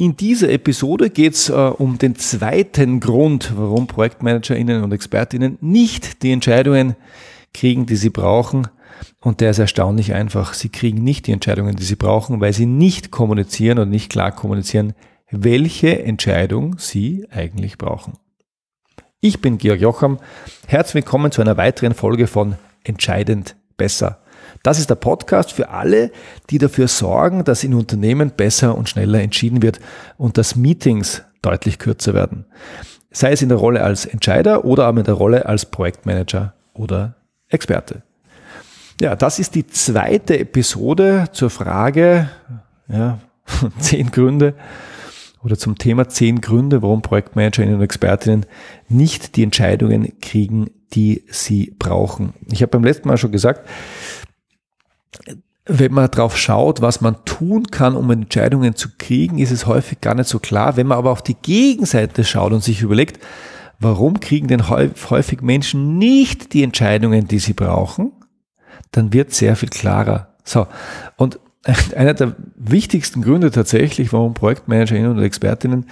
In dieser Episode geht es äh, um den zweiten Grund, warum ProjektmanagerInnen und ExpertInnen nicht die Entscheidungen kriegen, die sie brauchen. Und der ist erstaunlich einfach. Sie kriegen nicht die Entscheidungen, die sie brauchen, weil sie nicht kommunizieren und nicht klar kommunizieren, welche Entscheidung sie eigentlich brauchen. Ich bin Georg Jocham. Herzlich willkommen zu einer weiteren Folge von Entscheidend besser. Das ist der Podcast für alle, die dafür sorgen, dass in Unternehmen besser und schneller entschieden wird und dass Meetings deutlich kürzer werden. Sei es in der Rolle als Entscheider oder aber in der Rolle als Projektmanager oder Experte. Ja, das ist die zweite Episode zur Frage, ja, zehn Gründe oder zum Thema zehn Gründe, warum Projektmanagerinnen und Expertinnen nicht die Entscheidungen kriegen, die sie brauchen. Ich habe beim letzten Mal schon gesagt, wenn man drauf schaut, was man tun kann, um Entscheidungen zu kriegen, ist es häufig gar nicht so klar. Wenn man aber auf die Gegenseite schaut und sich überlegt, warum kriegen denn häufig Menschen nicht die Entscheidungen, die sie brauchen, dann wird sehr viel klarer. So. Und einer der wichtigsten Gründe tatsächlich, warum Projektmanagerinnen und Expertinnen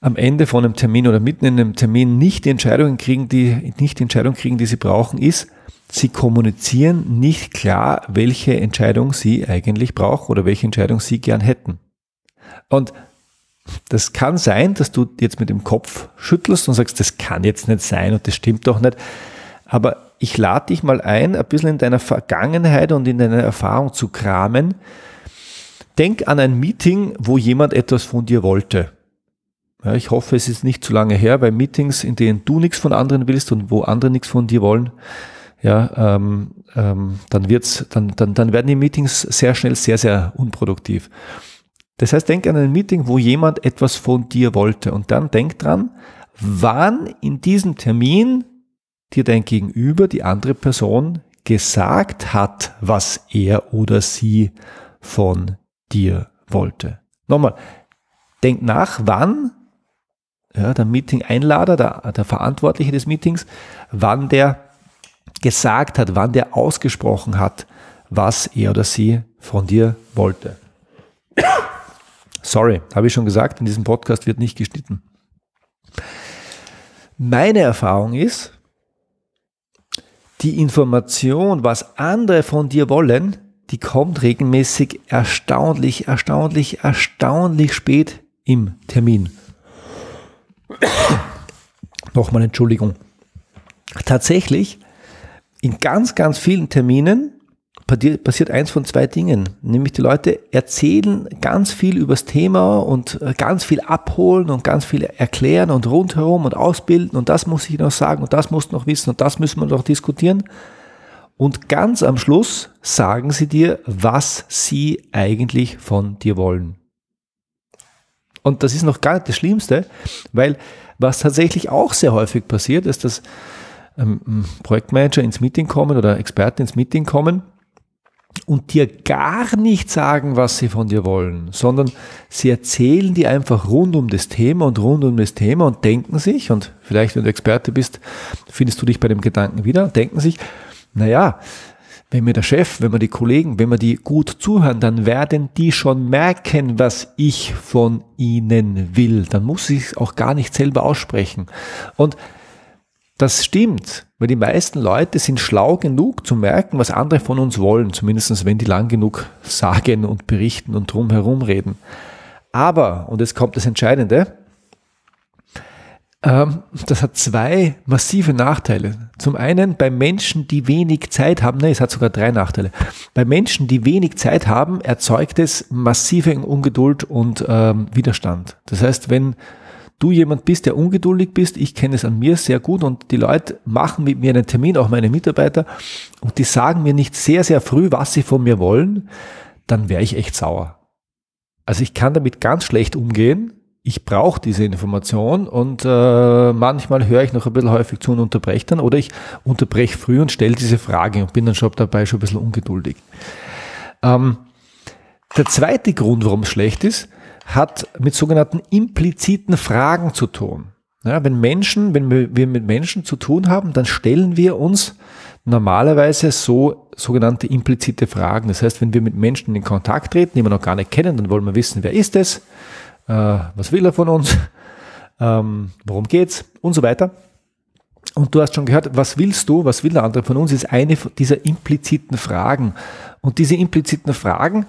am Ende von einem Termin oder mitten in einem Termin nicht die Entscheidungen kriegen, die, nicht die Entscheidung kriegen, die sie brauchen, ist, Sie kommunizieren nicht klar, welche Entscheidung Sie eigentlich brauchen oder welche Entscheidung Sie gern hätten. Und das kann sein, dass du jetzt mit dem Kopf schüttelst und sagst, das kann jetzt nicht sein und das stimmt doch nicht. Aber ich lade dich mal ein, ein bisschen in deiner Vergangenheit und in deiner Erfahrung zu kramen. Denk an ein Meeting, wo jemand etwas von dir wollte. Ja, ich hoffe, es ist nicht zu lange her, weil Meetings, in denen du nichts von anderen willst und wo andere nichts von dir wollen, ja, ähm, ähm, dann wird's, dann, dann, dann werden die Meetings sehr schnell sehr, sehr unproduktiv. Das heißt, denk an ein Meeting, wo jemand etwas von dir wollte und dann denk dran, wann in diesem Termin dir dein Gegenüber, die andere Person, gesagt hat, was er oder sie von dir wollte. Nochmal, denk nach, wann ja, der Meeting-Einlader, der, der Verantwortliche des Meetings, wann der gesagt hat, wann der ausgesprochen hat, was er oder sie von dir wollte. Sorry, habe ich schon gesagt, in diesem Podcast wird nicht geschnitten. Meine Erfahrung ist, die Information, was andere von dir wollen, die kommt regelmäßig erstaunlich, erstaunlich, erstaunlich spät im Termin. Nochmal Entschuldigung. Tatsächlich in ganz, ganz vielen Terminen passiert eins von zwei Dingen. Nämlich die Leute erzählen ganz viel übers Thema und äh, ganz viel abholen und ganz viel erklären und rundherum und ausbilden und das muss ich noch sagen und das muss noch wissen und das müssen wir noch diskutieren. Und ganz am Schluss sagen sie dir, was sie eigentlich von dir wollen. Und das ist noch gar nicht das Schlimmste, weil was tatsächlich auch sehr häufig passiert, ist, dass ähm, Projektmanager ins Meeting kommen oder Experten ins Meeting kommen und dir gar nicht sagen, was sie von dir wollen, sondern sie erzählen dir einfach rund um das Thema und rund um das Thema und denken sich, und vielleicht wenn du Experte bist, findest du dich bei dem Gedanken wieder, denken sich, naja, wenn mir der Chef, wenn mir die Kollegen, wenn mir die gut zuhören, dann werden die schon merken, was ich von ihnen will. Dann muss ich es auch gar nicht selber aussprechen. Und das stimmt, weil die meisten Leute sind schlau genug zu merken, was andere von uns wollen, zumindest wenn die lang genug sagen und berichten und drumherum reden. Aber, und jetzt kommt das Entscheidende, ähm, das hat zwei massive Nachteile. Zum einen bei Menschen, die wenig Zeit haben, ne, es hat sogar drei Nachteile. Bei Menschen, die wenig Zeit haben, erzeugt es massive Ungeduld und ähm, Widerstand. Das heißt, wenn du jemand bist, der ungeduldig bist, ich kenne es an mir sehr gut und die Leute machen mit mir einen Termin, auch meine Mitarbeiter, und die sagen mir nicht sehr, sehr früh, was sie von mir wollen, dann wäre ich echt sauer. Also ich kann damit ganz schlecht umgehen. Ich brauche diese Information und äh, manchmal höre ich noch ein bisschen häufig zu und unterbreche dann oder ich unterbreche früh und stelle diese Frage und bin dann schon dabei schon ein bisschen ungeduldig. Ähm, der zweite Grund, warum es schlecht ist, hat mit sogenannten impliziten Fragen zu tun. Ja, wenn Menschen, wenn wir mit Menschen zu tun haben, dann stellen wir uns normalerweise so sogenannte implizite Fragen. Das heißt, wenn wir mit Menschen in Kontakt treten, die wir noch gar nicht kennen, dann wollen wir wissen, wer ist es, äh, was will er von uns, ähm, worum geht's und so weiter. Und du hast schon gehört, was willst du, was will der andere von uns, ist eine dieser impliziten Fragen. Und diese impliziten Fragen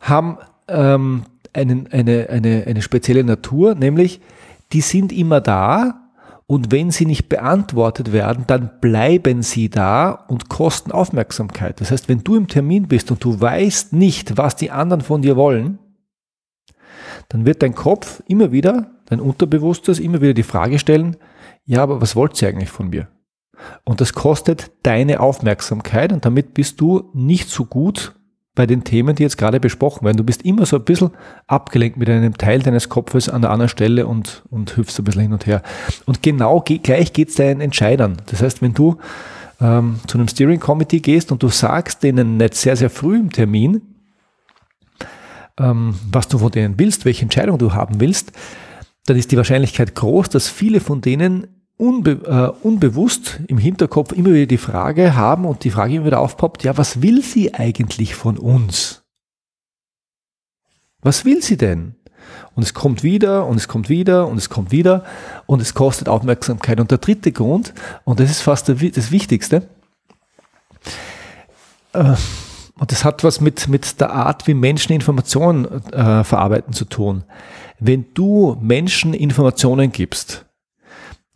haben ähm, einen, eine, eine, eine spezielle Natur, nämlich die sind immer da und wenn sie nicht beantwortet werden, dann bleiben sie da und kosten Aufmerksamkeit. Das heißt, wenn du im Termin bist und du weißt nicht, was die anderen von dir wollen, dann wird dein Kopf immer wieder, dein Unterbewusstes immer wieder die Frage stellen, ja, aber was wollt ihr eigentlich von mir? Und das kostet deine Aufmerksamkeit und damit bist du nicht so gut bei den Themen, die jetzt gerade besprochen werden. Du bist immer so ein bisschen abgelenkt mit einem Teil deines Kopfes an der anderen Stelle und, und hüpfst ein bisschen hin und her. Und genau gleich geht es deinen Entscheidern. Das heißt, wenn du ähm, zu einem Steering Committee gehst und du sagst denen nicht sehr, sehr früh im Termin, ähm, was du von denen willst, welche Entscheidung du haben willst, dann ist die Wahrscheinlichkeit groß, dass viele von denen unbe äh, unbewusst im Hinterkopf immer wieder die Frage haben und die Frage immer wieder aufpoppt, ja, was will sie eigentlich von uns? Was will sie denn? Und es kommt wieder und es kommt wieder und es kommt wieder und es kostet Aufmerksamkeit. Und der dritte Grund, und das ist fast das Wichtigste, äh, und das hat was mit, mit der Art, wie Menschen Informationen äh, verarbeiten zu tun. Wenn du Menschen Informationen gibst,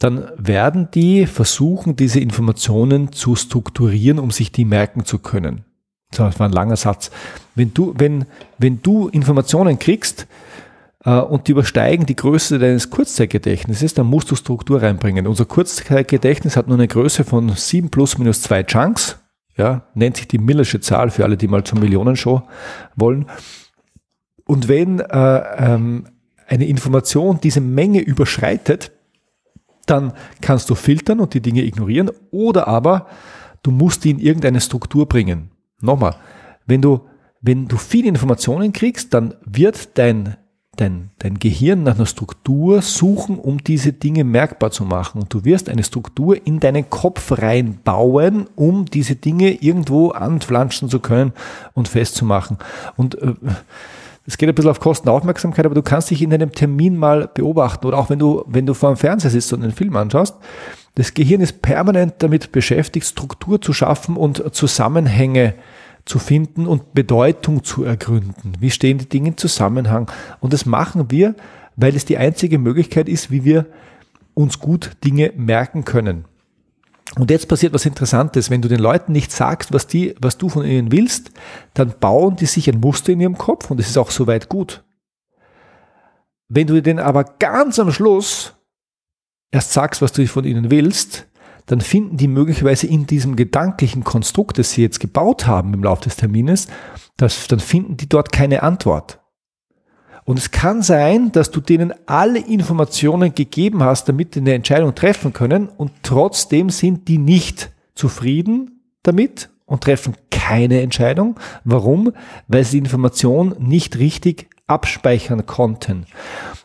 dann werden die versuchen, diese Informationen zu strukturieren, um sich die merken zu können. Das war ein langer Satz. Wenn du, wenn, wenn du Informationen kriegst äh, und die übersteigen die Größe deines Kurzzeitgedächtnisses, dann musst du Struktur reinbringen. Unser Kurzzeitgedächtnis hat nur eine Größe von 7 plus minus 2 Chunks. Ja, nennt sich die Millersche Zahl für alle, die mal zur Millionenshow wollen. Und wenn äh, ähm, eine Information diese Menge überschreitet, dann kannst du filtern und die Dinge ignorieren oder aber du musst die in irgendeine Struktur bringen. Nochmal, wenn du, wenn du viele Informationen kriegst, dann wird dein, dein, dein Gehirn nach einer Struktur suchen, um diese Dinge merkbar zu machen. Und du wirst eine Struktur in deinen Kopf reinbauen, um diese Dinge irgendwo anflanschen zu können und festzumachen. Und äh, es geht ein bisschen auf Kosten Aufmerksamkeit, aber du kannst dich in einem Termin mal beobachten oder auch wenn du, wenn du vor dem Fernseher sitzt und einen Film anschaust. Das Gehirn ist permanent damit beschäftigt, Struktur zu schaffen und Zusammenhänge zu finden und Bedeutung zu ergründen. Wie stehen die Dinge im Zusammenhang? Und das machen wir, weil es die einzige Möglichkeit ist, wie wir uns gut Dinge merken können. Und jetzt passiert was Interessantes. Wenn du den Leuten nicht sagst, was, die, was du von ihnen willst, dann bauen die sich ein Muster in ihrem Kopf und es ist auch soweit gut. Wenn du denen aber ganz am Schluss erst sagst, was du von ihnen willst, dann finden die möglicherweise in diesem gedanklichen Konstrukt, das sie jetzt gebaut haben im Laufe des Termines, das, dann finden die dort keine Antwort. Und es kann sein, dass du denen alle Informationen gegeben hast, damit sie eine Entscheidung treffen können und trotzdem sind die nicht zufrieden damit und treffen keine Entscheidung. Warum? Weil sie die Information nicht richtig abspeichern konnten.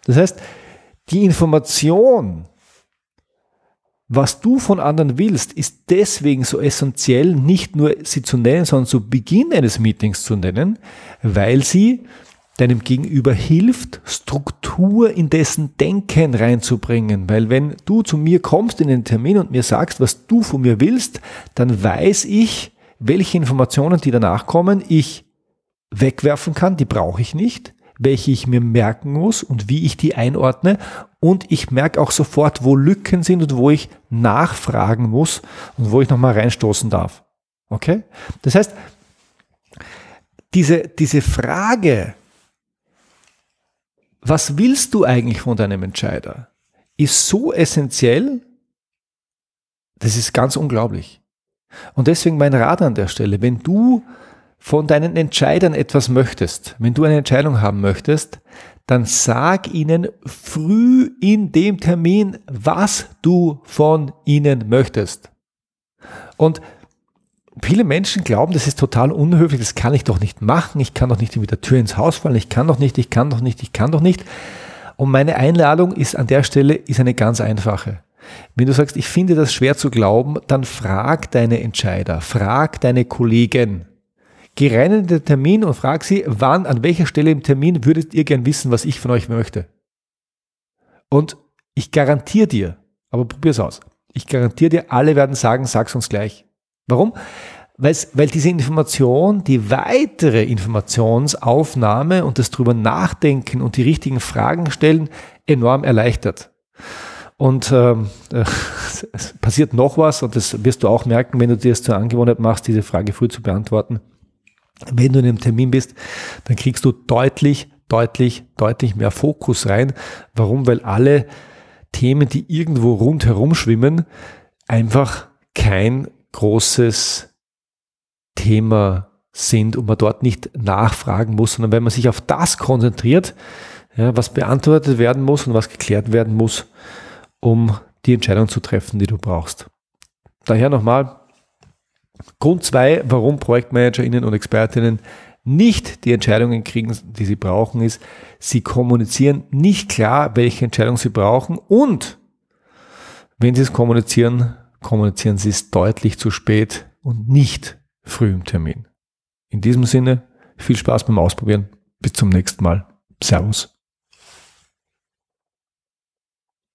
Das heißt, die Information, was du von anderen willst, ist deswegen so essentiell, nicht nur sie zu nennen, sondern zu Beginn eines Meetings zu nennen, weil sie deinem Gegenüber hilft, Struktur in dessen Denken reinzubringen. Weil wenn du zu mir kommst in den Termin und mir sagst, was du von mir willst, dann weiß ich, welche Informationen, die danach kommen, ich wegwerfen kann, die brauche ich nicht, welche ich mir merken muss und wie ich die einordne. Und ich merke auch sofort, wo Lücken sind und wo ich nachfragen muss und wo ich nochmal reinstoßen darf. Okay? Das heißt, diese, diese Frage, was willst du eigentlich von deinem Entscheider, ist so essentiell, das ist ganz unglaublich. Und deswegen mein Rat an der Stelle, wenn du von deinen Entscheidern etwas möchtest, wenn du eine Entscheidung haben möchtest, dann sag ihnen früh in dem Termin, was du von ihnen möchtest. Und viele Menschen glauben, das ist total unhöflich, das kann ich doch nicht machen, ich kann doch nicht mit der Tür ins Haus fallen, ich kann doch nicht, ich kann doch nicht, ich kann doch nicht. Und meine Einladung ist an der Stelle ist eine ganz einfache. Wenn du sagst, ich finde das schwer zu glauben, dann frag deine Entscheider, frag deine Kollegen. Geh rein in den Termin und frag sie, wann, an welcher Stelle im Termin würdet ihr gern wissen, was ich von euch möchte. Und ich garantiere dir, aber probier's aus. Ich garantiere dir, alle werden sagen, sag's uns gleich. Warum? Weil diese Information, die weitere Informationsaufnahme und das drüber nachdenken und die richtigen Fragen stellen enorm erleichtert. Und ähm, äh, es passiert noch was, und das wirst du auch merken, wenn du dir es zur Angewohnheit machst, diese Frage früh zu beantworten. Wenn du in einem Termin bist, dann kriegst du deutlich, deutlich, deutlich mehr Fokus rein. Warum? Weil alle Themen, die irgendwo rundherum schwimmen, einfach kein großes Thema sind und man dort nicht nachfragen muss, sondern wenn man sich auf das konzentriert, ja, was beantwortet werden muss und was geklärt werden muss, um die Entscheidung zu treffen, die du brauchst. Daher nochmal, Grund zwei, warum ProjektmanagerInnen und ExpertInnen nicht die Entscheidungen kriegen, die sie brauchen, ist, sie kommunizieren nicht klar, welche Entscheidung sie brauchen und wenn sie es kommunizieren, kommunizieren sie es deutlich zu spät und nicht früh im Termin. In diesem Sinne, viel Spaß beim Ausprobieren. Bis zum nächsten Mal. Servus.